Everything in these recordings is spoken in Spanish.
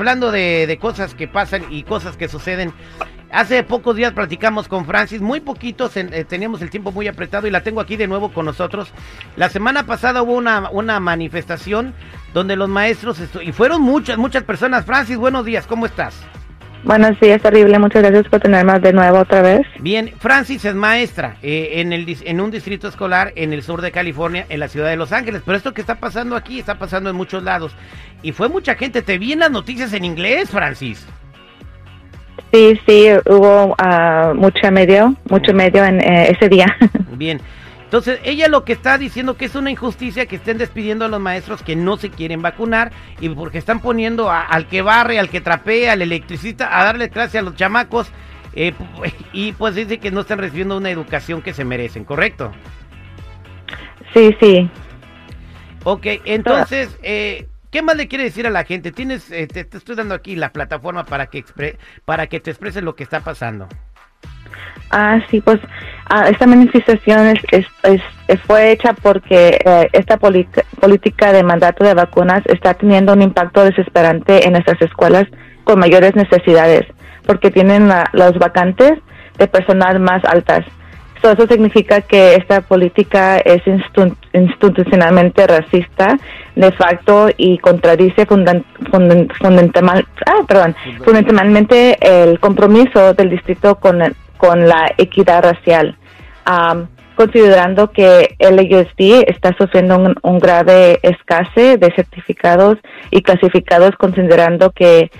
hablando de, de cosas que pasan y cosas que suceden, Hace pocos días platicamos con Francis, muy poquitos, eh, teníamos el tiempo muy apretado y la tengo aquí de nuevo con nosotros. La semana pasada hubo una, una manifestación donde los maestros, y fueron muchas, muchas personas. Francis, buenos días, ¿cómo estás? Buenos días, terrible. Muchas gracias por tenerme de nuevo otra vez. Bien, Francis es maestra eh, en, el, en un distrito escolar en el sur de California, en la ciudad de Los Ángeles. Pero esto que está pasando aquí está pasando en muchos lados. Y fue mucha gente. Te vi en las noticias en inglés, Francis. Sí, sí, hubo uh, mucho medio, mucho medio en eh, ese día. Bien. Entonces, ella lo que está diciendo que es una injusticia que estén despidiendo a los maestros que no se quieren vacunar y porque están poniendo al que barre, al que trapea, al electricista a darle clase a los chamacos eh, y pues dice que no están recibiendo una educación que se merecen, ¿correcto? Sí, sí. Ok, entonces, eh, ¿Qué más le quiere decir a la gente? Tienes, eh, te, estoy dando aquí la plataforma para que para que te expreses lo que está pasando. Ah, sí, pues ah, esta manifestación es, es, fue hecha porque eh, esta política de mandato de vacunas está teniendo un impacto desesperante en nuestras escuelas con mayores necesidades, porque tienen las vacantes de personal más altas eso significa que esta política es institucionalmente racista de facto y contradice fundamental, ah, perdón, fundamentalmente el compromiso del distrito con, con la equidad racial. Considerando que el AUSD está sufriendo un, grave escasez de certificados y clasificados, considerando que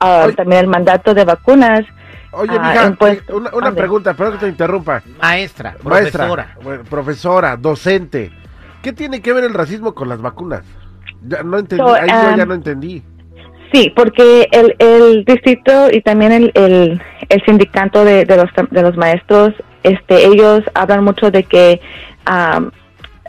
ah, también el mandato de vacunas Oye, ah, mija, una, pregunta, perdón que te interrumpa. Maestra, profesora. profesora, docente. ¿Qué tiene que ver el racismo con las vacunas? Ya no entendí, ahí yo ya um, no entendí. Sí, porque el, el distrito y también el, el, el sindicato de, de, los, de los maestros, este, ellos hablan mucho de que um,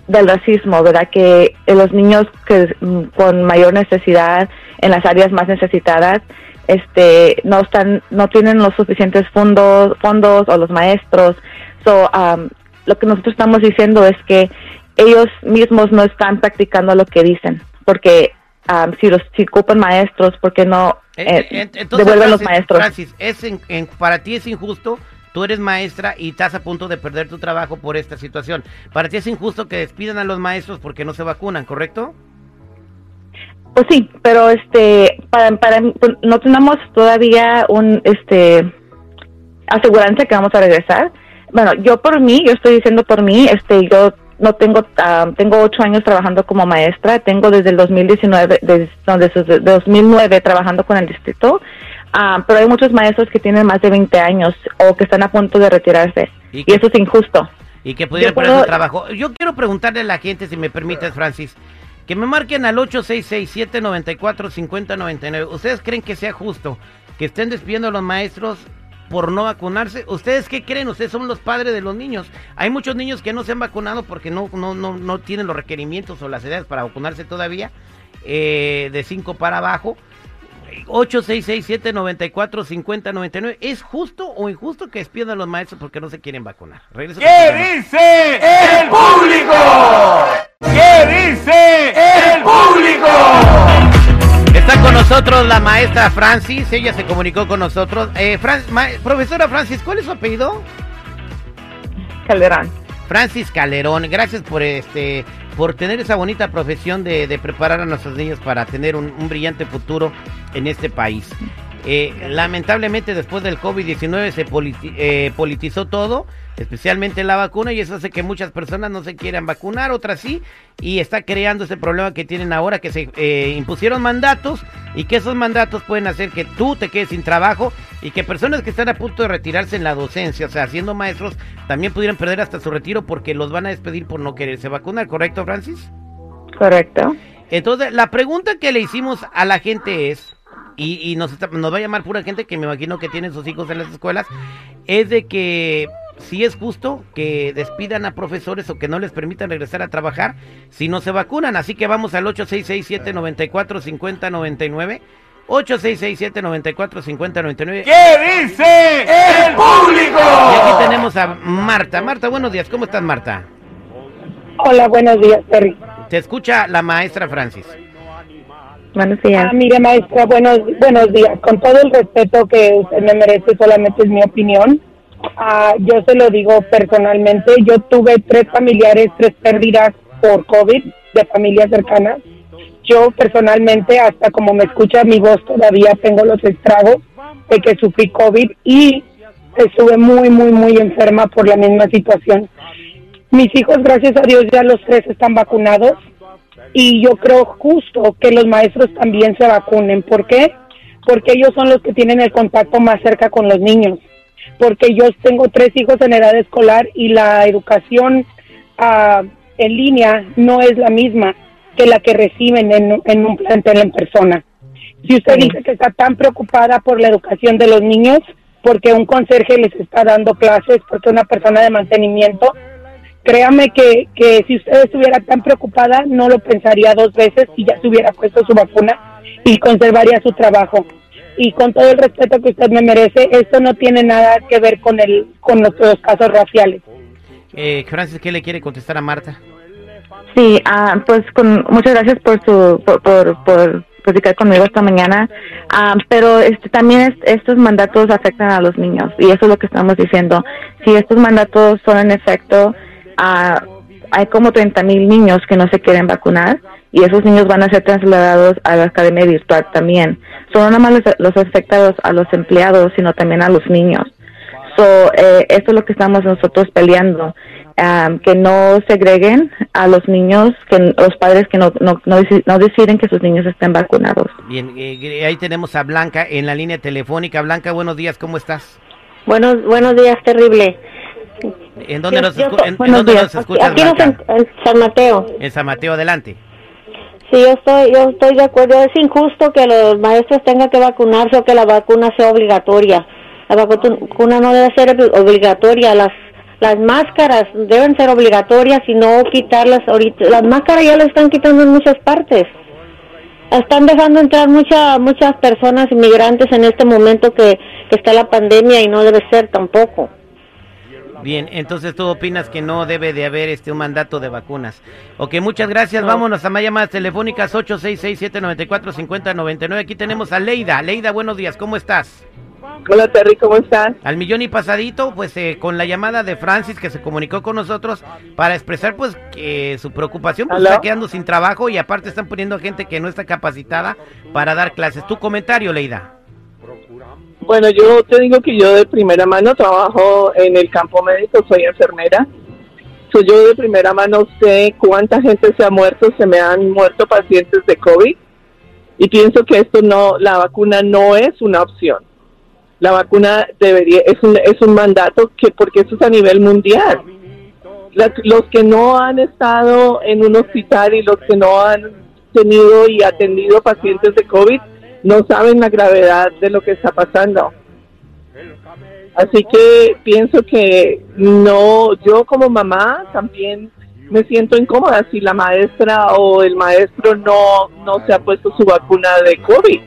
del racismo, ¿verdad? Que los niños que mm, con mayor necesidad en las áreas más necesitadas este no están no tienen los suficientes fondos fondos o los maestros so um, lo que nosotros estamos diciendo es que ellos mismos no están practicando lo que dicen porque um, si los si ocupan maestros porque no eh, eh, devuelven los maestros Francis, es para ti es injusto tú eres maestra y estás a punto de perder tu trabajo por esta situación. Para ti es injusto que despidan a los maestros porque no se vacunan correcto pues sí, pero este, para, para, no tenemos todavía un, este, aseguranza que vamos a regresar. Bueno, yo por mí, yo estoy diciendo por mí, este, yo no tengo, ah, tengo ocho años trabajando como maestra, tengo desde el 2019, desde, desde 2009 trabajando con el distrito, ah, pero hay muchos maestros que tienen más de 20 años o que están a punto de retirarse, y, eso es injusto. Y que pudieran perder su trabajo. Yo quiero preguntarle a la gente, si me permites, Francis, que me marquen al 866-794-5099. ¿Ustedes creen que sea justo que estén despidiendo a los maestros por no vacunarse? ¿Ustedes qué creen? Ustedes son los padres de los niños. Hay muchos niños que no se han vacunado porque no, no, no, no tienen los requerimientos o las edades para vacunarse todavía, eh, de 5 para abajo. 866-794-5099. ¿Es justo o injusto que despidan a los maestros porque no se quieren vacunar? ¿Qué dice el público? ¿Qué dice el público? Está con nosotros la maestra Francis, ella se comunicó con nosotros. Eh, profesora Francis, ¿cuál es su apellido? Calderón. Francis Calderón, gracias por este por tener esa bonita profesión de, preparar a nuestros niños para tener un brillante futuro en este país. Eh, lamentablemente después del COVID-19 se eh, politizó todo, especialmente la vacuna, y eso hace que muchas personas no se quieran vacunar, otras sí, y está creando ese problema que tienen ahora, que se eh, impusieron mandatos y que esos mandatos pueden hacer que tú te quedes sin trabajo y que personas que están a punto de retirarse en la docencia, o sea, siendo maestros, también pudieran perder hasta su retiro porque los van a despedir por no quererse vacunar, ¿correcto, Francis? Correcto. Entonces, la pregunta que le hicimos a la gente es, y, nos, nos va a llamar pura gente que me imagino que tienen sus hijos en las escuelas, es de que si es justo que despidan a profesores o que no les permitan regresar a trabajar si no se vacunan. Así que vamos al 8667-945099. 8667-945099. ¿Qué dice el público? Y aquí tenemos a Marta. Marta, buenos días. ¿Cómo estás, Marta? Hola, buenos días, Terry. Te escucha la maestra Francis. Buenos días. Ah, mire, maestra, buenos, buenos días. Con todo el respeto que usted me merece, solamente es mi opinión. Ah, yo se lo digo personalmente. Yo tuve tres familiares, tres pérdidas por COVID de familias cercanas. Yo personalmente, hasta como me escucha mi voz, todavía tengo los estragos de que sufrí COVID y estuve muy, muy, muy enferma por la misma situación. Mis hijos, gracias a Dios, ya los tres están vacunados y yo creo justo que los maestros también se vacunen. ¿Por qué? Porque ellos son los que tienen el contacto más cerca con los niños. Porque yo tengo tres hijos en edad escolar y la educación ah, en línea no es la misma que la que reciben en, en un plantel en persona. Si usted dice que está tan preocupada por la educación de los niños, porque un conserje les está dando clases, porque una persona de mantenimiento, créame que, que si usted estuviera tan preocupada, no lo pensaría dos veces y ya se hubiera puesto su vacuna y conservaría su trabajo. Y con todo el respeto que usted me merece, esto no tiene nada que ver con, el, con nuestros casos raciales. Eh, Francis, ¿qué le quiere contestar a Marta? Sí, ah, pues con, muchas gracias por su por, por, por platicar conmigo esta mañana, ah, pero este, también estos mandatos afectan a los niños y eso es lo que estamos diciendo. Si estos mandatos son en efecto, ah, hay como 30 mil niños que no se quieren vacunar y esos niños van a ser trasladados a la academia virtual también. Son no nada más los, afectados a los empleados, sino también a los niños. So, eh, esto es lo que estamos nosotros peleando que no segreguen a los niños, que los padres que no, no, no, deciden que sus niños estén vacunados. Bien, eh, ahí tenemos a Blanca en la línea telefónica. Blanca, buenos días, ¿cómo estás? Buenos, buenos días, terrible. ¿En dónde, nos, en, dónde nos, escuchas, aquí, en, San Mateo. En San Mateo, adelante. Sí, yo estoy, yo estoy de acuerdo. Es injusto que los maestros tengan que vacunarse o que la vacuna sea obligatoria. La vacuna no debe ser obligatoria. Las las máscaras deben ser obligatorias y no quitarlas ahorita. Las máscaras ya las están quitando en muchas partes. Están dejando entrar mucha, muchas personas inmigrantes en este momento que, está la pandemia y no debe ser tampoco. Bien, entonces tú opinas que no debe de haber este un mandato de vacunas. Ok, muchas gracias. Vámonos a más llamadas telefónicas 866-794-5099. Aquí tenemos a Leida. Leida, buenos días, ¿cómo estás? Hola Terry, ¿cómo estás? Al millón y pasadito, pues eh, con la llamada de Francis que se comunicó con nosotros para expresar pues que su preocupación pues, está quedando sin trabajo y aparte están poniendo gente que no está capacitada para dar clases. Tu comentario, Leida. Bueno, yo te digo que yo de primera mano trabajo en el campo médico, soy enfermera. Soy yo de primera mano sé cuánta gente se ha muerto, se me han muerto pacientes de COVID y pienso que esto no, la vacuna no es una opción la vacuna debería es un, es un mandato que porque eso es a nivel mundial. los que no han estado en un hospital y los que no han tenido y atendido pacientes de COVID no saben la gravedad de lo que está pasando. Así que pienso que no, yo como mamá también me siento incómoda si la maestra o el maestro no, no se ha puesto su vacuna de COVID.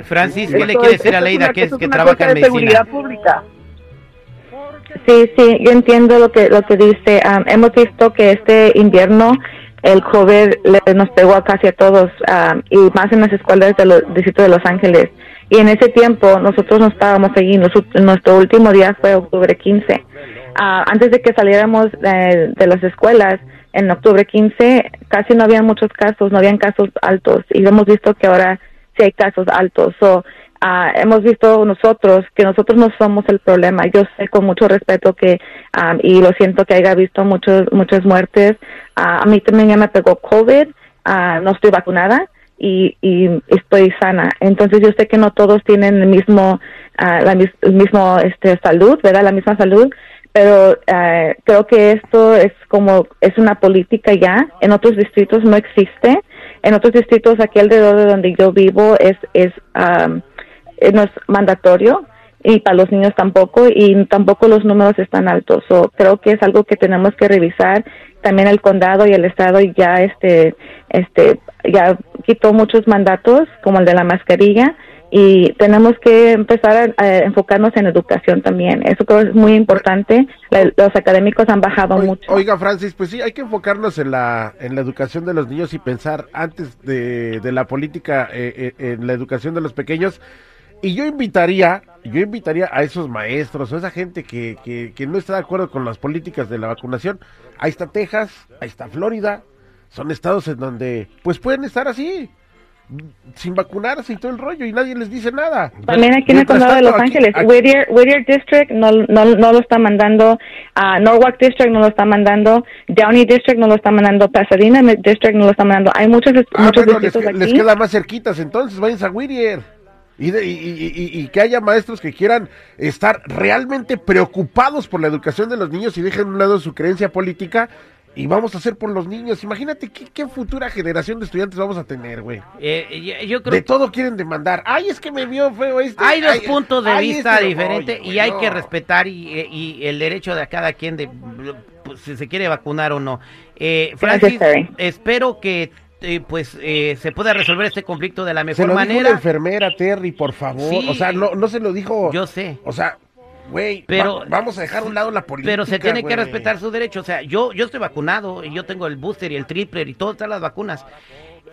Francis, ¿qué le quiere decir a Leida que, es, que trabaja en medicina? Pública. Sí, sí, yo entiendo lo que lo que dice. hemos visto que este invierno el COVID nos pegó a casi a todos y más en las escuelas del distrito de Los Ángeles. Y en ese tiempo nosotros no estábamos allí. nuestro último día fue octubre 15. Ah, antes de que saliéramos de, las escuelas, en octubre 15 casi no había muchos casos, no habían casos altos y hemos visto que ahora si hay casos altos. So, ah, hemos visto nosotros que nosotros no somos el problema. Yo sé con mucho respeto que, ah, y lo siento que haya visto muchos, muchas muertes. Ah, a mí también ya me pegó COVID, no estoy vacunada. Y, y, estoy sana. Entonces yo sé que no todos tienen el mismo, la el mismo este, salud, ¿verdad? La misma salud, pero creo que esto es como, es una política ya, en otros distritos no existe en otros distritos aquí alrededor de donde yo vivo es, es eh, no es mandatorio y para los niños tampoco y tampoco los números están altos. So, creo que es algo que tenemos que revisar. También el condado y el estado ya este este ya quitó muchos mandatos como el de la mascarilla y tenemos que empezar a, enfocarnos en educación también. Eso creo es muy importante. los académicos han bajado mucho. Oiga, Francis, pues sí, hay que enfocarnos en la, en la educación de los niños y pensar antes de, de la política eh, eh, en la educación de los pequeños. Y yo invitaría, yo invitaría a esos maestros o esa gente que, que, que no está de acuerdo con las políticas de la vacunación. Ahí está Texas, ahí está Florida. Son estados en donde pues pueden estar así sin vacunarse y todo el rollo y nadie les dice nada. También aquí en el condado de Los Ángeles, Whittier, Whittier, District no, no, no, lo está mandando, uh, Norwalk District no lo está mandando, Downey District no lo está mandando, Pasadena District no lo está mandando. Hay muchos, ah, muchos distritos les, aquí. Les queda más cerquitas, entonces váyanse a Whittier. Y, y, y, y, que haya maestros que quieran estar realmente preocupados por la educación de los niños y dejen a un lado su creencia política y vamos a hacer por los niños. Imagínate qué, futura generación de estudiantes vamos a tener, güey. Eh, yo, de todo quieren demandar. Ay, es que me vio feo este. Hay dos puntos de vista este diferentes y hay que respetar y, el derecho de cada quien de pues, si se quiere vacunar o no. Eh, Francis, espero que eh, pues eh, se pueda resolver este conflicto de la mejor se lo manera. Dijo la enfermera Terry, por favor. o sea, no, no se lo dijo. Yo sé. O sea, Güey, pero vamos a dejar a un lado la política. Pero se tiene que respetar su derecho. O sea, yo, yo estoy vacunado y yo tengo el booster y el triple y todas las vacunas.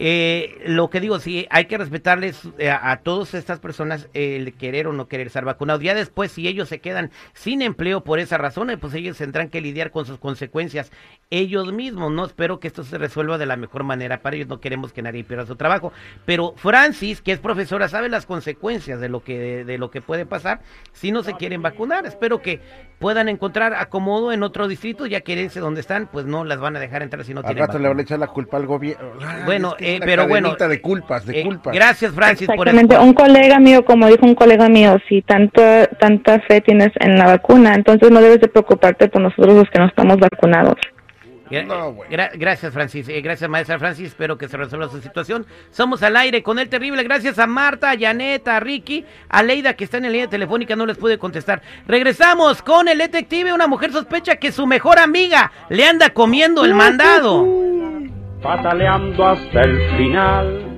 Eh, lo que digo, sí, hay que respetarles eh, a, todas estas personas el querer o no querer estar vacunados. Ya después, si ellos se quedan sin empleo por esa razón, pues ellos tendrán que lidiar con sus consecuencias ellos mismos. No espero que esto se resuelva de la mejor manera para ellos. No queremos que nadie pierda su trabajo. Pero Francis, que es profesora, sabe las consecuencias de lo que, de, lo que puede pasar si no se quieren vacunar. Espero que puedan encontrar acomodo en otro distrito, ya que ese donde están, pues no las van a dejar entrar si no tienen. rato le van a echar la culpa al gobierno. Bueno, eh, pero bueno. de culpas, de eh, culpas. Gracias, Francis, Exactamente. Un colega mío, como dijo un colega mío, si tanto, tanta fe tienes en la vacuna, entonces no debes de preocuparte por nosotros los que no estamos vacunados. gracias, Francis. Eh, gracias, maestra Francis. Espero que se resuelva su situación. Somos al aire con el terrible. Gracias a Marta, a Janet, a Ricky, a Leida, que está en la línea telefónica, no les puede contestar. Regresamos con el detective. Una mujer sospecha que su mejor amiga le anda comiendo el mandado pataleando hasta el final.